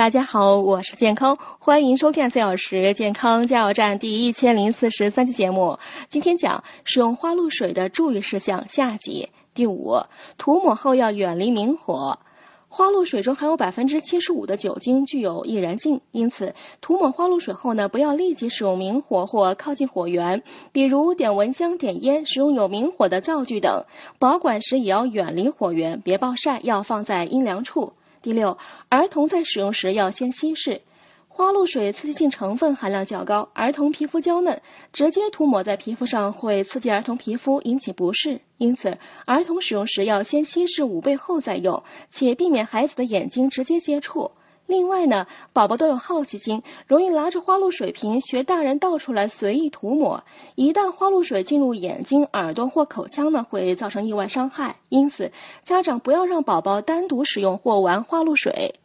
大家好，我是健康，欢迎收看四小时健康加油站第一千零四十三期节目。今天讲使用花露水的注意事项下集。第五，涂抹后要远离明火。花露水中含有百分之七十五的酒精，具有易燃性，因此涂抹花露水后呢，不要立即使用明火或靠近火源，比如点蚊香、点烟、使用有明火的灶具等。保管时也要远离火源，别暴晒，要放在阴凉处。第六，儿童在使用时要先稀释。花露水刺激性成分含量较高，儿童皮肤娇嫩，直接涂抹在皮肤上会刺激儿童皮肤，引起不适。因此，儿童使用时要先稀释五倍后再用，且避免孩子的眼睛直接接触。另外呢，宝宝都有好奇心，容易拿着花露水瓶学大人倒出来随意涂抹。一旦花露水进入眼睛、耳朵或口腔呢，会造成意外伤害。因此，家长不要让宝宝单独使用或玩花露水。